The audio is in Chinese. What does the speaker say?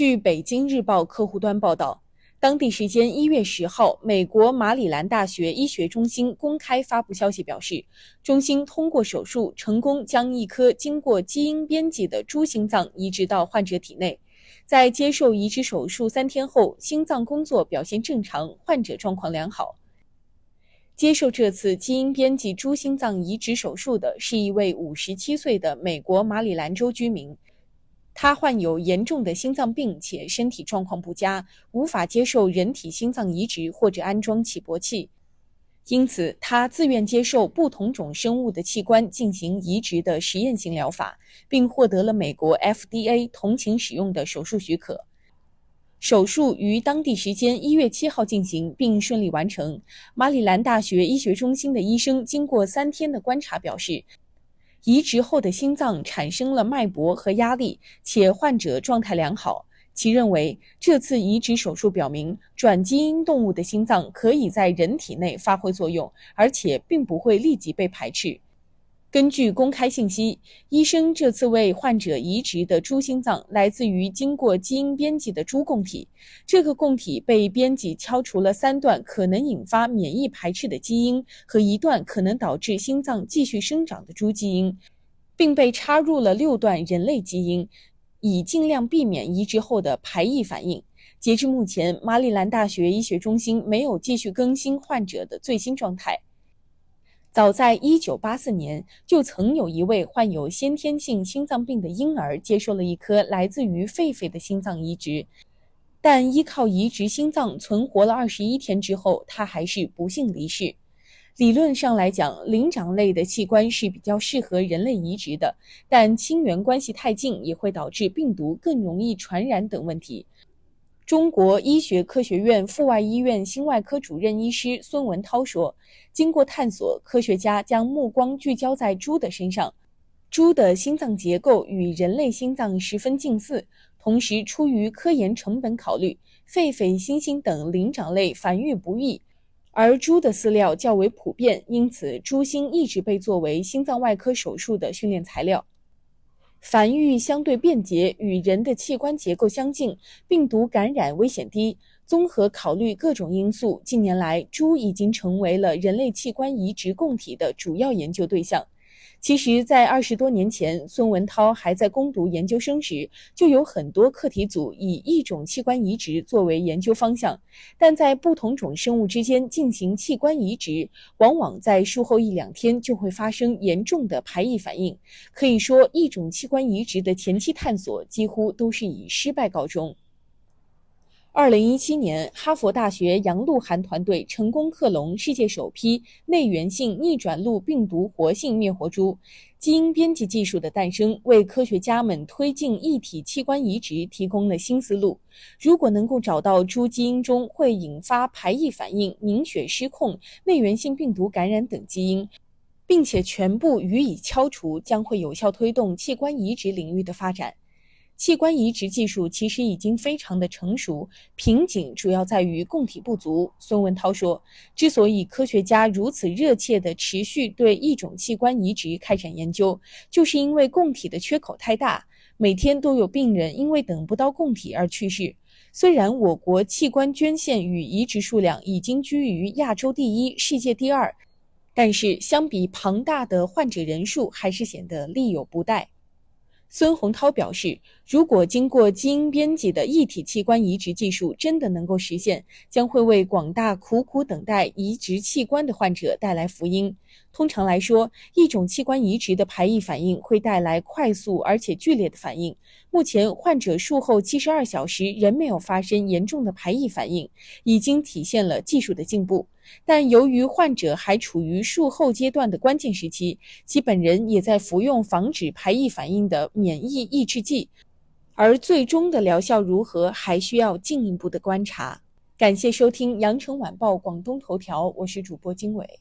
据北京日报客户端报道，当地时间一月十号，美国马里兰大学医学中心公开发布消息表示，中心通过手术成功将一颗经过基因编辑的猪心脏移植到患者体内。在接受移植手术三天后，心脏工作表现正常，患者状况良好。接受这次基因编辑猪心脏移植手术的是一位五十七岁的美国马里兰州居民，他患有严重的心脏病且身体状况不佳，无法接受人体心脏移植或者安装起搏器。因此，他自愿接受不同种生物的器官进行移植的实验性疗法，并获得了美国 FDA 同情使用的手术许可。手术于当地时间一月七号进行，并顺利完成。马里兰大学医学中心的医生经过三天的观察表示，移植后的心脏产生了脉搏和压力，且患者状态良好。其认为，这次移植手术表明，转基因动物的心脏可以在人体内发挥作用，而且并不会立即被排斥。根据公开信息，医生这次为患者移植的猪心脏来自于经过基因编辑的猪供体。这个供体被编辑敲除了三段可能引发免疫排斥的基因和一段可能导致心脏继续生长的猪基因，并被插入了六段人类基因。以尽量避免移植后的排异反应。截至目前，马里兰大学医学中心没有继续更新患者的最新状态。早在1984年，就曾有一位患有先天性心脏病的婴儿接受了一颗来自于狒狒的心脏移植，但依靠移植心脏存活了21天之后，他还是不幸离世。理论上来讲，灵长类的器官是比较适合人类移植的，但亲缘关系太近也会导致病毒更容易传染等问题。中国医学科学院阜外医院心外科主任医师孙文涛说：“经过探索，科学家将目光聚焦在猪的身上，猪的心脏结构与人类心脏十分近似，同时出于科研成本考虑，狒狒、猩猩等灵长类繁育不易。”而猪的饲料较为普遍，因此猪心一直被作为心脏外科手术的训练材料。繁育相对便捷，与人的器官结构相近，病毒感染危险低。综合考虑各种因素，近年来猪已经成为了人类器官移植供体的主要研究对象。其实，在二十多年前，孙文涛还在攻读研究生时，就有很多课题组以一种器官移植作为研究方向。但在不同种生物之间进行器官移植，往往在术后一两天就会发生严重的排异反应。可以说，一种器官移植的前期探索几乎都是以失败告终。二零一七年，哈佛大学杨鹿晗团队成功克隆世界首批内源性逆转录病毒活性灭活株。基因编辑技术的诞生，为科学家们推进异体器官移植提供了新思路。如果能够找到猪基因中会引发排异反应、凝血失控、内源性病毒感染等基因，并且全部予以敲除，将会有效推动器官移植领域的发展。器官移植技术其实已经非常的成熟，瓶颈主要在于供体不足。孙文涛说，之所以科学家如此热切地持续对一种器官移植开展研究，就是因为供体的缺口太大，每天都有病人因为等不到供体而去世。虽然我国器官捐献与移植数量已经居于亚洲第一、世界第二，但是相比庞大的患者人数，还是显得力有不逮。孙洪涛表示，如果经过基因编辑的异体器官移植技术真的能够实现，将会为广大苦苦等待移植器官的患者带来福音。通常来说，一种器官移植的排异反应会带来快速而且剧烈的反应。目前，患者术后七十二小时仍没有发生严重的排异反应，已经体现了技术的进步。但由于患者还处于术后阶段的关键时期，其本人也在服用防止排异反应的免疫抑制剂，而最终的疗效如何，还需要进一步的观察。感谢收听羊城晚报广东头条，我是主播经纬。